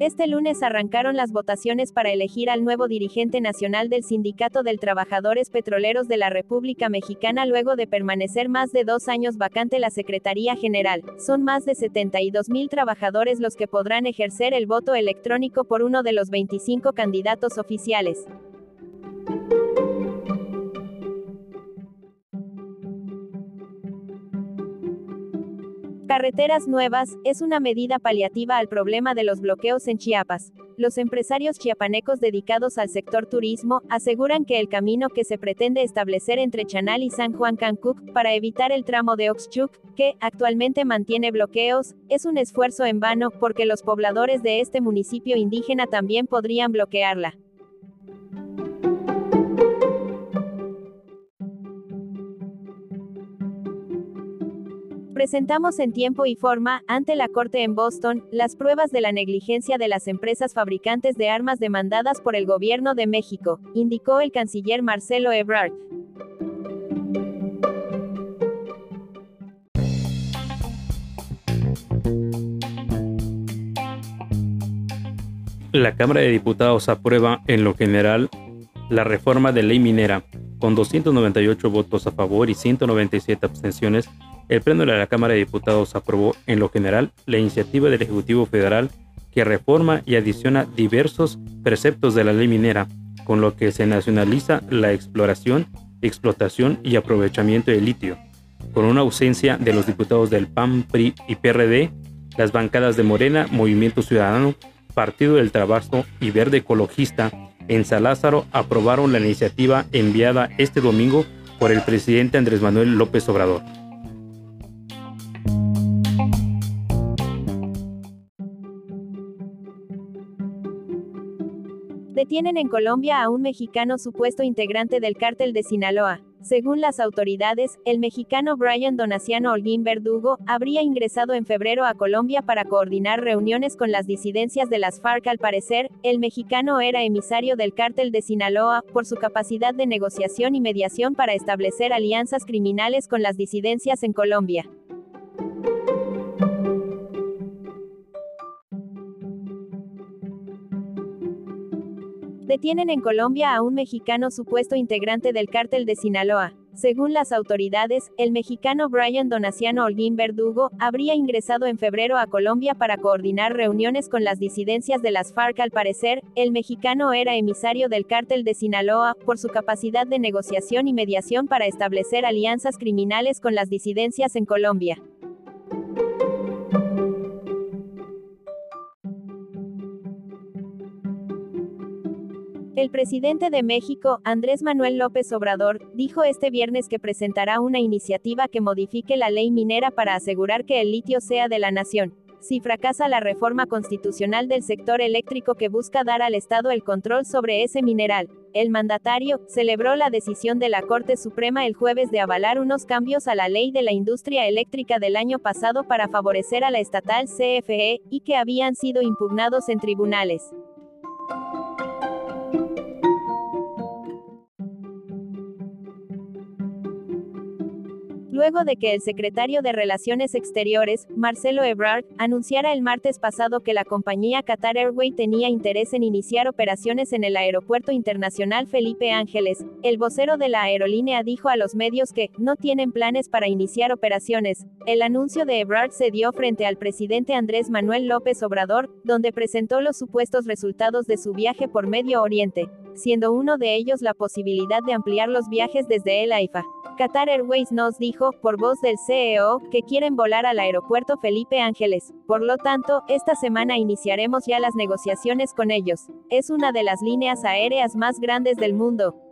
Este lunes arrancaron las votaciones para elegir al nuevo dirigente nacional del Sindicato del Trabajadores Petroleros de la República Mexicana luego de permanecer más de dos años vacante la Secretaría General. Son más de 72 mil trabajadores los que podrán ejercer el voto electrónico por uno de los 25 candidatos oficiales. Carreteras nuevas, es una medida paliativa al problema de los bloqueos en Chiapas. Los empresarios chiapanecos dedicados al sector turismo aseguran que el camino que se pretende establecer entre Chanal y San Juan Cancuc para evitar el tramo de Oxchuc, que actualmente mantiene bloqueos, es un esfuerzo en vano porque los pobladores de este municipio indígena también podrían bloquearla. Presentamos en tiempo y forma, ante la Corte en Boston, las pruebas de la negligencia de las empresas fabricantes de armas demandadas por el Gobierno de México, indicó el canciller Marcelo Ebrard. La Cámara de Diputados aprueba, en lo general, la reforma de ley minera, con 298 votos a favor y 197 abstenciones el Pleno de la Cámara de Diputados aprobó, en lo general, la iniciativa del Ejecutivo Federal que reforma y adiciona diversos preceptos de la ley minera, con lo que se nacionaliza la exploración, explotación y aprovechamiento de litio. Con una ausencia de los diputados del PAN, PRI y PRD, las bancadas de Morena, Movimiento Ciudadano, Partido del Trabajo y Verde Ecologista en Salázaro aprobaron la iniciativa enviada este domingo por el presidente Andrés Manuel López Obrador. Detienen en Colombia a un mexicano supuesto integrante del cártel de Sinaloa. Según las autoridades, el mexicano Brian Donaciano Holguín Verdugo habría ingresado en febrero a Colombia para coordinar reuniones con las disidencias de las FARC. Al parecer, el mexicano era emisario del cártel de Sinaloa por su capacidad de negociación y mediación para establecer alianzas criminales con las disidencias en Colombia. Detienen en Colombia a un mexicano supuesto integrante del cártel de Sinaloa. Según las autoridades, el mexicano Brian Donaciano Holguín Verdugo habría ingresado en febrero a Colombia para coordinar reuniones con las disidencias de las FARC. Al parecer, el mexicano era emisario del cártel de Sinaloa por su capacidad de negociación y mediación para establecer alianzas criminales con las disidencias en Colombia. El presidente de México, Andrés Manuel López Obrador, dijo este viernes que presentará una iniciativa que modifique la ley minera para asegurar que el litio sea de la nación. Si fracasa la reforma constitucional del sector eléctrico que busca dar al Estado el control sobre ese mineral, el mandatario celebró la decisión de la Corte Suprema el jueves de avalar unos cambios a la ley de la industria eléctrica del año pasado para favorecer a la estatal CFE, y que habían sido impugnados en tribunales. Luego de que el secretario de Relaciones Exteriores, Marcelo Ebrard, anunciara el martes pasado que la compañía Qatar Airways tenía interés en iniciar operaciones en el Aeropuerto Internacional Felipe Ángeles, el vocero de la aerolínea dijo a los medios que no tienen planes para iniciar operaciones. El anuncio de Ebrard se dio frente al presidente Andrés Manuel López Obrador, donde presentó los supuestos resultados de su viaje por Medio Oriente, siendo uno de ellos la posibilidad de ampliar los viajes desde el AIFA. Qatar Airways nos dijo, por voz del CEO, que quieren volar al aeropuerto Felipe Ángeles. Por lo tanto, esta semana iniciaremos ya las negociaciones con ellos. Es una de las líneas aéreas más grandes del mundo.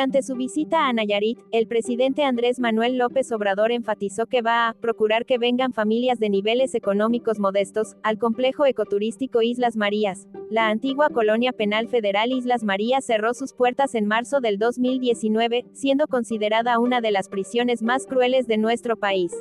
Durante su visita a Nayarit, el presidente Andrés Manuel López Obrador enfatizó que va a procurar que vengan familias de niveles económicos modestos al complejo ecoturístico Islas Marías. La antigua colonia penal federal Islas Marías cerró sus puertas en marzo del 2019, siendo considerada una de las prisiones más crueles de nuestro país.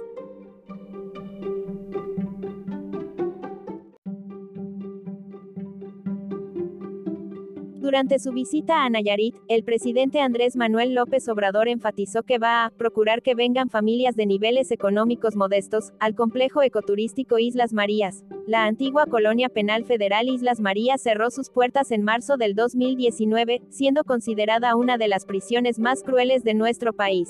Durante su visita a Nayarit, el presidente Andrés Manuel López Obrador enfatizó que va a procurar que vengan familias de niveles económicos modestos al complejo ecoturístico Islas Marías. La antigua colonia penal federal Islas Marías cerró sus puertas en marzo del 2019, siendo considerada una de las prisiones más crueles de nuestro país.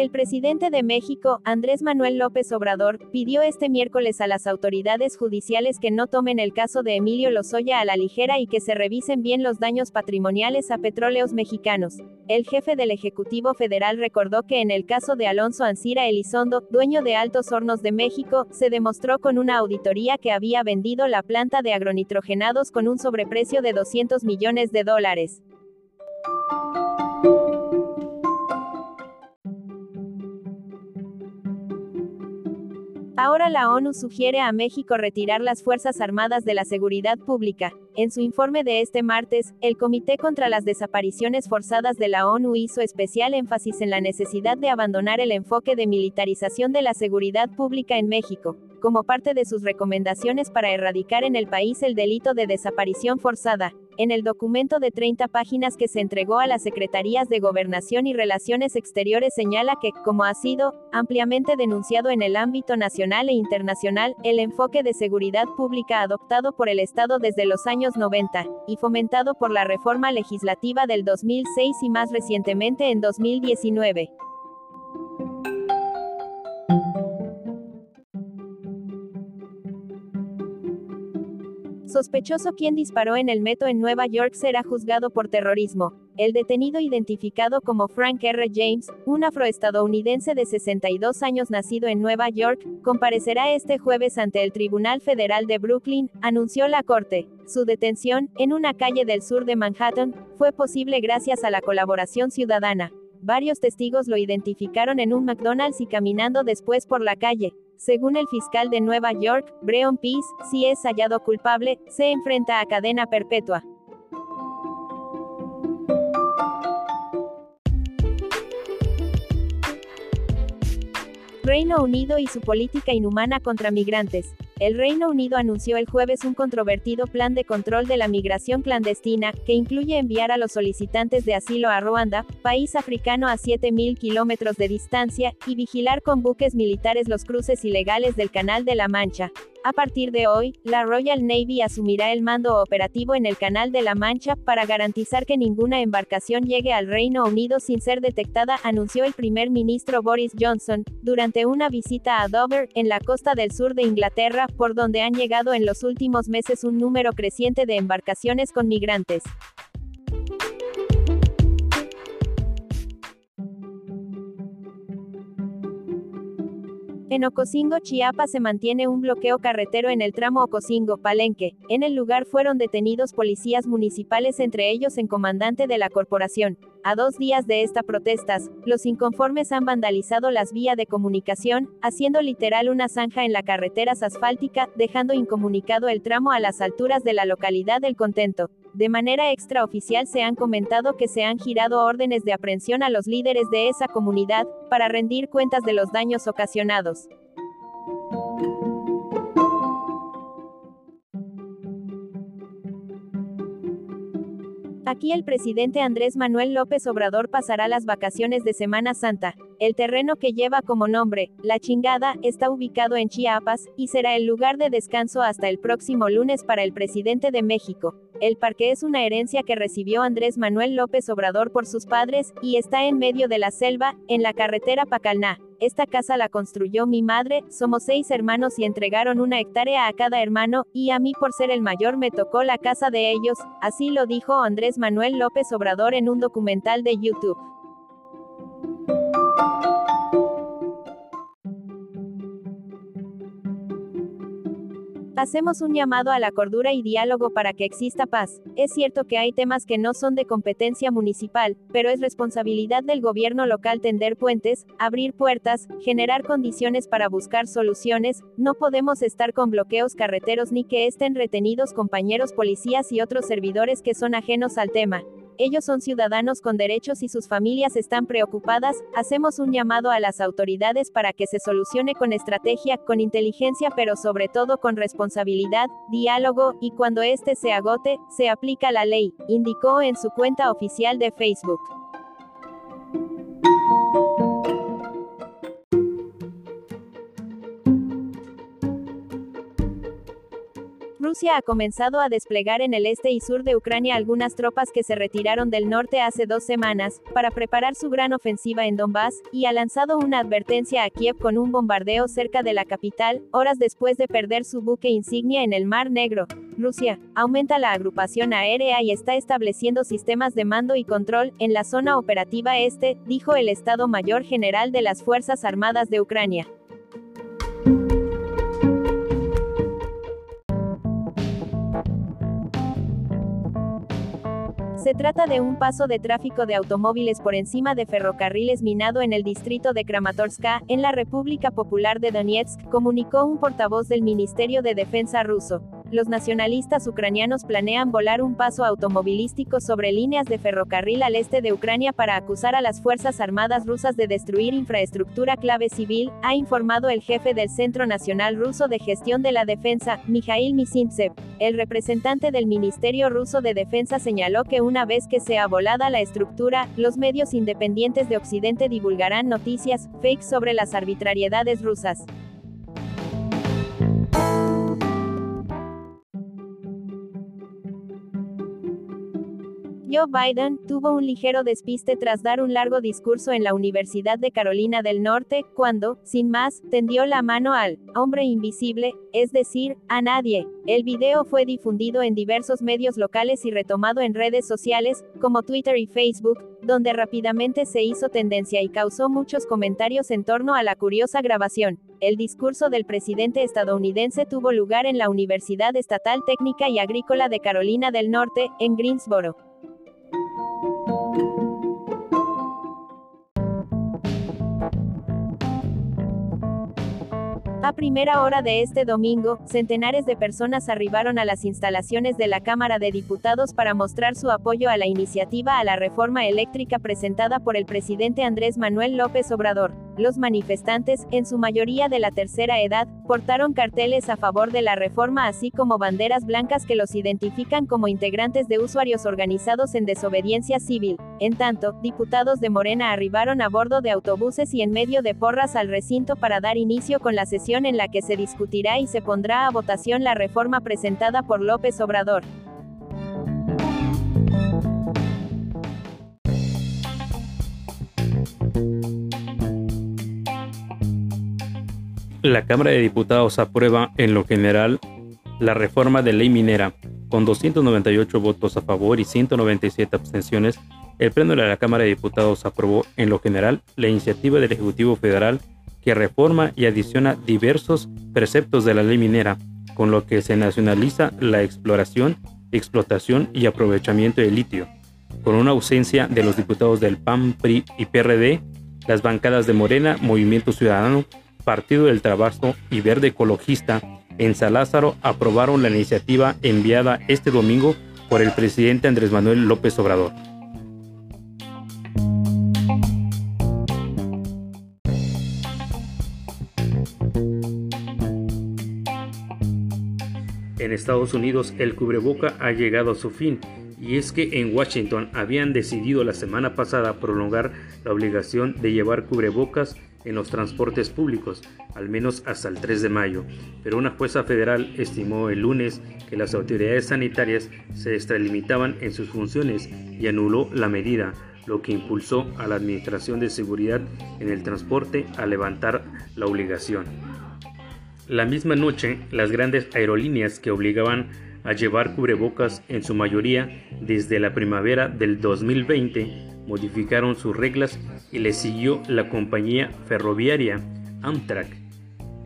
El presidente de México, Andrés Manuel López Obrador, pidió este miércoles a las autoridades judiciales que no tomen el caso de Emilio Lozoya a la ligera y que se revisen bien los daños patrimoniales a petróleos mexicanos. El jefe del Ejecutivo Federal recordó que en el caso de Alonso Ancira Elizondo, dueño de Altos Hornos de México, se demostró con una auditoría que había vendido la planta de agronitrogenados con un sobreprecio de 200 millones de dólares. Ahora la ONU sugiere a México retirar las Fuerzas Armadas de la Seguridad Pública. En su informe de este martes, el Comité contra las Desapariciones Forzadas de la ONU hizo especial énfasis en la necesidad de abandonar el enfoque de militarización de la seguridad pública en México, como parte de sus recomendaciones para erradicar en el país el delito de desaparición forzada. En el documento de 30 páginas que se entregó a las Secretarías de Gobernación y Relaciones Exteriores señala que, como ha sido ampliamente denunciado en el ámbito nacional e internacional, el enfoque de seguridad pública adoptado por el Estado desde los años 90, y fomentado por la reforma legislativa del 2006 y más recientemente en 2019, Sospechoso quien disparó en el metro en Nueva York será juzgado por terrorismo. El detenido identificado como Frank R. James, un afroestadounidense de 62 años nacido en Nueva York, comparecerá este jueves ante el Tribunal Federal de Brooklyn, anunció la Corte. Su detención, en una calle del sur de Manhattan, fue posible gracias a la colaboración ciudadana. Varios testigos lo identificaron en un McDonald's y caminando después por la calle. Según el fiscal de Nueva York, Breon Peace, si es hallado culpable, se enfrenta a cadena perpetua. Reino Unido y su política inhumana contra migrantes. El Reino Unido anunció el jueves un controvertido plan de control de la migración clandestina, que incluye enviar a los solicitantes de asilo a Ruanda, país africano a 7.000 kilómetros de distancia, y vigilar con buques militares los cruces ilegales del Canal de la Mancha. A partir de hoy, la Royal Navy asumirá el mando operativo en el Canal de la Mancha para garantizar que ninguna embarcación llegue al Reino Unido sin ser detectada, anunció el primer ministro Boris Johnson, durante una visita a Dover, en la costa del sur de Inglaterra, por donde han llegado en los últimos meses un número creciente de embarcaciones con migrantes. En Ocosingo, Chiapas se mantiene un bloqueo carretero en el tramo Ocosingo-Palenque. En el lugar fueron detenidos policías municipales, entre ellos en comandante de la corporación. A dos días de estas protestas, los inconformes han vandalizado las vías de comunicación, haciendo literal una zanja en la carretera asfáltica, dejando incomunicado el tramo a las alturas de la localidad del Contento. De manera extraoficial se han comentado que se han girado órdenes de aprehensión a los líderes de esa comunidad, para rendir cuentas de los daños ocasionados. Aquí el presidente Andrés Manuel López Obrador pasará las vacaciones de Semana Santa. El terreno que lleva como nombre, La Chingada, está ubicado en Chiapas, y será el lugar de descanso hasta el próximo lunes para el presidente de México. El parque es una herencia que recibió Andrés Manuel López Obrador por sus padres, y está en medio de la selva, en la carretera Pacalná. Esta casa la construyó mi madre, somos seis hermanos y entregaron una hectárea a cada hermano, y a mí por ser el mayor me tocó la casa de ellos, así lo dijo Andrés Manuel López Obrador en un documental de YouTube. Hacemos un llamado a la cordura y diálogo para que exista paz. Es cierto que hay temas que no son de competencia municipal, pero es responsabilidad del gobierno local tender puentes, abrir puertas, generar condiciones para buscar soluciones, no podemos estar con bloqueos carreteros ni que estén retenidos compañeros policías y otros servidores que son ajenos al tema. Ellos son ciudadanos con derechos y sus familias están preocupadas, hacemos un llamado a las autoridades para que se solucione con estrategia, con inteligencia pero sobre todo con responsabilidad, diálogo, y cuando este se agote, se aplica la ley, indicó en su cuenta oficial de Facebook. Rusia ha comenzado a desplegar en el este y sur de Ucrania algunas tropas que se retiraron del norte hace dos semanas, para preparar su gran ofensiva en Donbass, y ha lanzado una advertencia a Kiev con un bombardeo cerca de la capital, horas después de perder su buque insignia en el Mar Negro. Rusia aumenta la agrupación aérea y está estableciendo sistemas de mando y control en la zona operativa este, dijo el Estado Mayor General de las Fuerzas Armadas de Ucrania. Se trata de un paso de tráfico de automóviles por encima de ferrocarriles minado en el distrito de Kramatorska, en la República Popular de Donetsk, comunicó un portavoz del Ministerio de Defensa ruso los nacionalistas ucranianos planean volar un paso automovilístico sobre líneas de ferrocarril al este de Ucrania para acusar a las Fuerzas Armadas rusas de destruir infraestructura clave civil, ha informado el jefe del Centro Nacional Ruso de Gestión de la Defensa, Mikhail Misintsev. El representante del Ministerio Ruso de Defensa señaló que una vez que sea volada la estructura, los medios independientes de Occidente divulgarán noticias, fake sobre las arbitrariedades rusas. Joe Biden tuvo un ligero despiste tras dar un largo discurso en la Universidad de Carolina del Norte, cuando, sin más, tendió la mano al hombre invisible, es decir, a nadie. El video fue difundido en diversos medios locales y retomado en redes sociales, como Twitter y Facebook, donde rápidamente se hizo tendencia y causó muchos comentarios en torno a la curiosa grabación. El discurso del presidente estadounidense tuvo lugar en la Universidad Estatal Técnica y Agrícola de Carolina del Norte, en Greensboro. A primera hora de este domingo, centenares de personas arribaron a las instalaciones de la Cámara de Diputados para mostrar su apoyo a la iniciativa a la reforma eléctrica presentada por el presidente Andrés Manuel López Obrador. Los manifestantes, en su mayoría de la tercera edad, portaron carteles a favor de la reforma así como banderas blancas que los identifican como integrantes de usuarios organizados en desobediencia civil. En tanto, diputados de Morena arribaron a bordo de autobuses y en medio de porras al recinto para dar inicio con la sesión en la que se discutirá y se pondrá a votación la reforma presentada por López Obrador. La Cámara de Diputados aprueba en lo general la reforma de ley minera. Con 298 votos a favor y 197 abstenciones, el Pleno de la Cámara de Diputados aprobó en lo general la iniciativa del Ejecutivo Federal que reforma y adiciona diversos preceptos de la ley minera, con lo que se nacionaliza la exploración, explotación y aprovechamiento de litio. Con una ausencia de los diputados del PAN, PRI y PRD, las bancadas de Morena, Movimiento Ciudadano, Partido del Trabajo y Verde Ecologista en Salázaro aprobaron la iniciativa enviada este domingo por el presidente Andrés Manuel López Obrador. En Estados Unidos el cubreboca ha llegado a su fin y es que en Washington habían decidido la semana pasada prolongar la obligación de llevar cubrebocas en los transportes públicos, al menos hasta el 3 de mayo, pero una jueza federal estimó el lunes que las autoridades sanitarias se extralimitaban en sus funciones y anuló la medida, lo que impulsó a la Administración de Seguridad en el Transporte a levantar la obligación. La misma noche, las grandes aerolíneas que obligaban a llevar cubrebocas en su mayoría desde la primavera del 2020 modificaron sus reglas y le siguió la compañía ferroviaria Amtrak.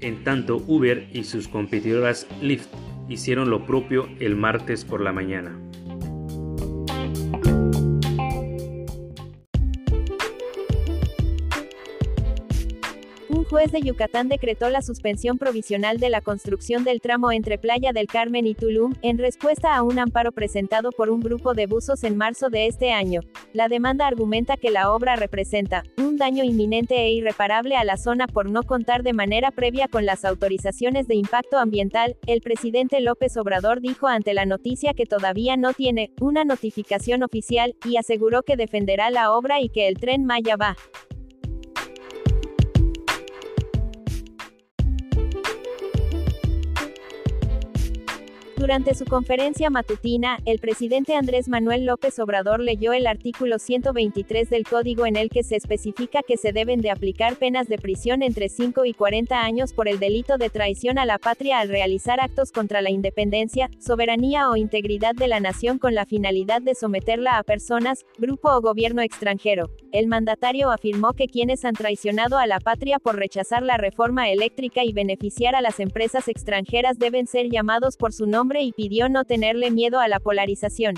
En tanto, Uber y sus competidoras Lyft hicieron lo propio el martes por la mañana. Juez de Yucatán decretó la suspensión provisional de la construcción del tramo entre Playa del Carmen y Tulum, en respuesta a un amparo presentado por un grupo de buzos en marzo de este año. La demanda argumenta que la obra representa un daño inminente e irreparable a la zona por no contar de manera previa con las autorizaciones de impacto ambiental. El presidente López Obrador dijo ante la noticia que todavía no tiene una notificación oficial y aseguró que defenderá la obra y que el tren Maya va Durante su conferencia matutina, el presidente Andrés Manuel López Obrador leyó el artículo 123 del código en el que se especifica que se deben de aplicar penas de prisión entre 5 y 40 años por el delito de traición a la patria al realizar actos contra la independencia, soberanía o integridad de la nación con la finalidad de someterla a personas, grupo o gobierno extranjero. El mandatario afirmó que quienes han traicionado a la patria por rechazar la reforma eléctrica y beneficiar a las empresas extranjeras deben ser llamados por su nombre y pidió no tenerle miedo a la polarización.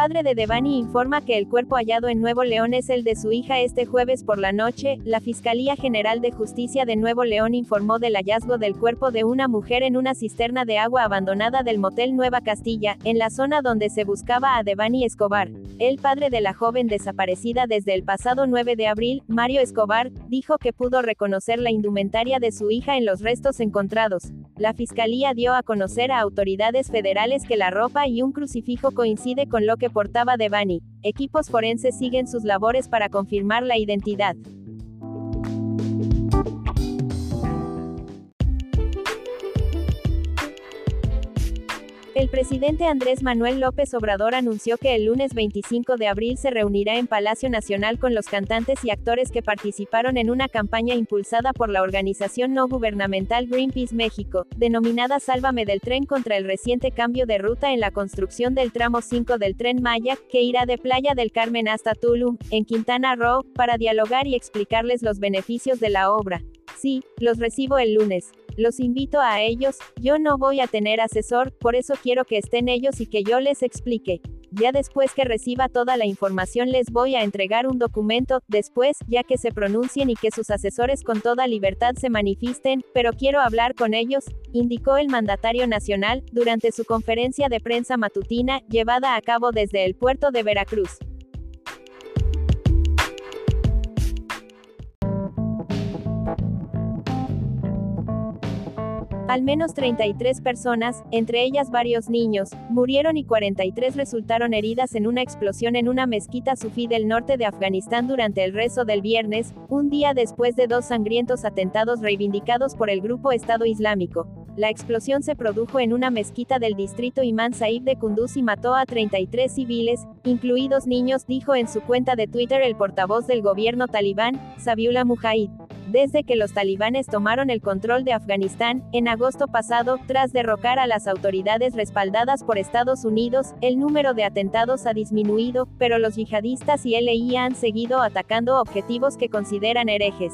Padre de Devani informa que el cuerpo hallado en Nuevo León es el de su hija este jueves por la noche. La Fiscalía General de Justicia de Nuevo León informó del hallazgo del cuerpo de una mujer en una cisterna de agua abandonada del motel Nueva Castilla, en la zona donde se buscaba a Devani Escobar. El padre de la joven desaparecida desde el pasado 9 de abril, Mario Escobar, dijo que pudo reconocer la indumentaria de su hija en los restos encontrados. La Fiscalía dio a conocer a autoridades federales que la ropa y un crucifijo coincide con lo que portaba Devani. Equipos forenses siguen sus labores para confirmar la identidad. Presidente Andrés Manuel López Obrador anunció que el lunes 25 de abril se reunirá en Palacio Nacional con los cantantes y actores que participaron en una campaña impulsada por la organización no gubernamental Greenpeace México, denominada Sálvame del tren contra el reciente cambio de ruta en la construcción del tramo 5 del tren Maya, que irá de Playa del Carmen hasta Tulum, en Quintana Roo, para dialogar y explicarles los beneficios de la obra. Sí, los recibo el lunes. Los invito a ellos, yo no voy a tener asesor, por eso quiero que estén ellos y que yo les explique. Ya después que reciba toda la información les voy a entregar un documento, después, ya que se pronuncien y que sus asesores con toda libertad se manifiesten, pero quiero hablar con ellos, indicó el mandatario nacional, durante su conferencia de prensa matutina, llevada a cabo desde el puerto de Veracruz. Al menos 33 personas, entre ellas varios niños, murieron y 43 resultaron heridas en una explosión en una mezquita sufí del norte de Afganistán durante el rezo del viernes, un día después de dos sangrientos atentados reivindicados por el grupo Estado Islámico. La explosión se produjo en una mezquita del distrito Imán Saib de Kunduz y mató a 33 civiles, incluidos niños, dijo en su cuenta de Twitter el portavoz del gobierno talibán, Sabiullah Mujahid. Desde que los talibanes tomaron el control de Afganistán, en agosto pasado, tras derrocar a las autoridades respaldadas por Estados Unidos, el número de atentados ha disminuido, pero los yihadistas y LI han seguido atacando objetivos que consideran herejes.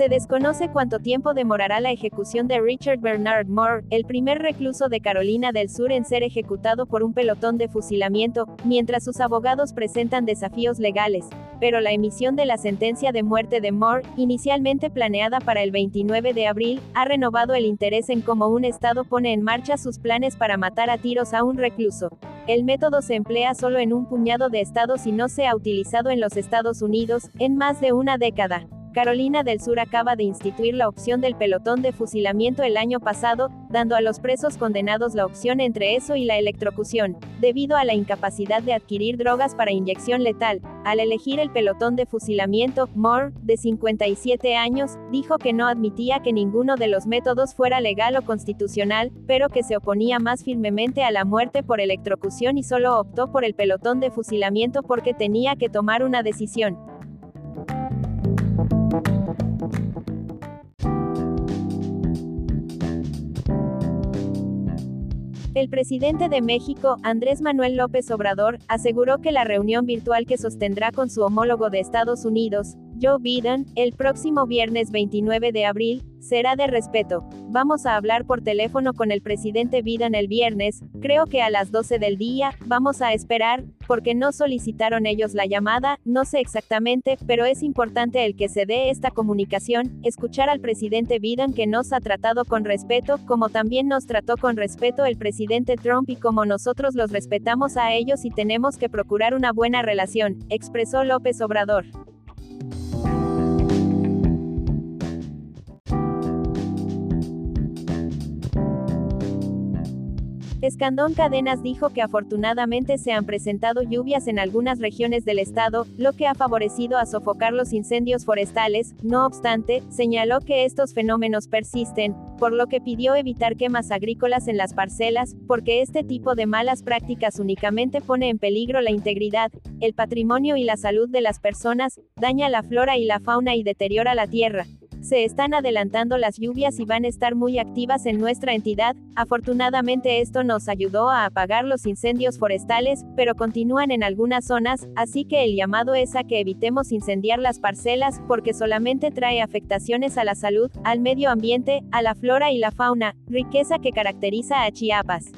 Se desconoce cuánto tiempo demorará la ejecución de Richard Bernard Moore, el primer recluso de Carolina del Sur en ser ejecutado por un pelotón de fusilamiento, mientras sus abogados presentan desafíos legales. Pero la emisión de la sentencia de muerte de Moore, inicialmente planeada para el 29 de abril, ha renovado el interés en cómo un Estado pone en marcha sus planes para matar a tiros a un recluso. El método se emplea solo en un puñado de estados y no se ha utilizado en los Estados Unidos, en más de una década. Carolina del Sur acaba de instituir la opción del pelotón de fusilamiento el año pasado, dando a los presos condenados la opción entre eso y la electrocución, debido a la incapacidad de adquirir drogas para inyección letal. Al elegir el pelotón de fusilamiento, Moore, de 57 años, dijo que no admitía que ninguno de los métodos fuera legal o constitucional, pero que se oponía más firmemente a la muerte por electrocución y solo optó por el pelotón de fusilamiento porque tenía que tomar una decisión. El presidente de México, Andrés Manuel López Obrador, aseguró que la reunión virtual que sostendrá con su homólogo de Estados Unidos, Joe Biden, el próximo viernes 29 de abril, será de respeto. Vamos a hablar por teléfono con el presidente Biden el viernes, creo que a las 12 del día, vamos a esperar, porque no solicitaron ellos la llamada, no sé exactamente, pero es importante el que se dé esta comunicación, escuchar al presidente Biden que nos ha tratado con respeto, como también nos trató con respeto el presidente Trump y como nosotros los respetamos a ellos y tenemos que procurar una buena relación, expresó López Obrador. Escandón Cadenas dijo que afortunadamente se han presentado lluvias en algunas regiones del estado, lo que ha favorecido a sofocar los incendios forestales, no obstante, señaló que estos fenómenos persisten, por lo que pidió evitar quemas agrícolas en las parcelas, porque este tipo de malas prácticas únicamente pone en peligro la integridad, el patrimonio y la salud de las personas, daña la flora y la fauna y deteriora la tierra. Se están adelantando las lluvias y van a estar muy activas en nuestra entidad. Afortunadamente esto nos ayudó a apagar los incendios forestales, pero continúan en algunas zonas, así que el llamado es a que evitemos incendiar las parcelas, porque solamente trae afectaciones a la salud, al medio ambiente, a la flora y la fauna, riqueza que caracteriza a Chiapas.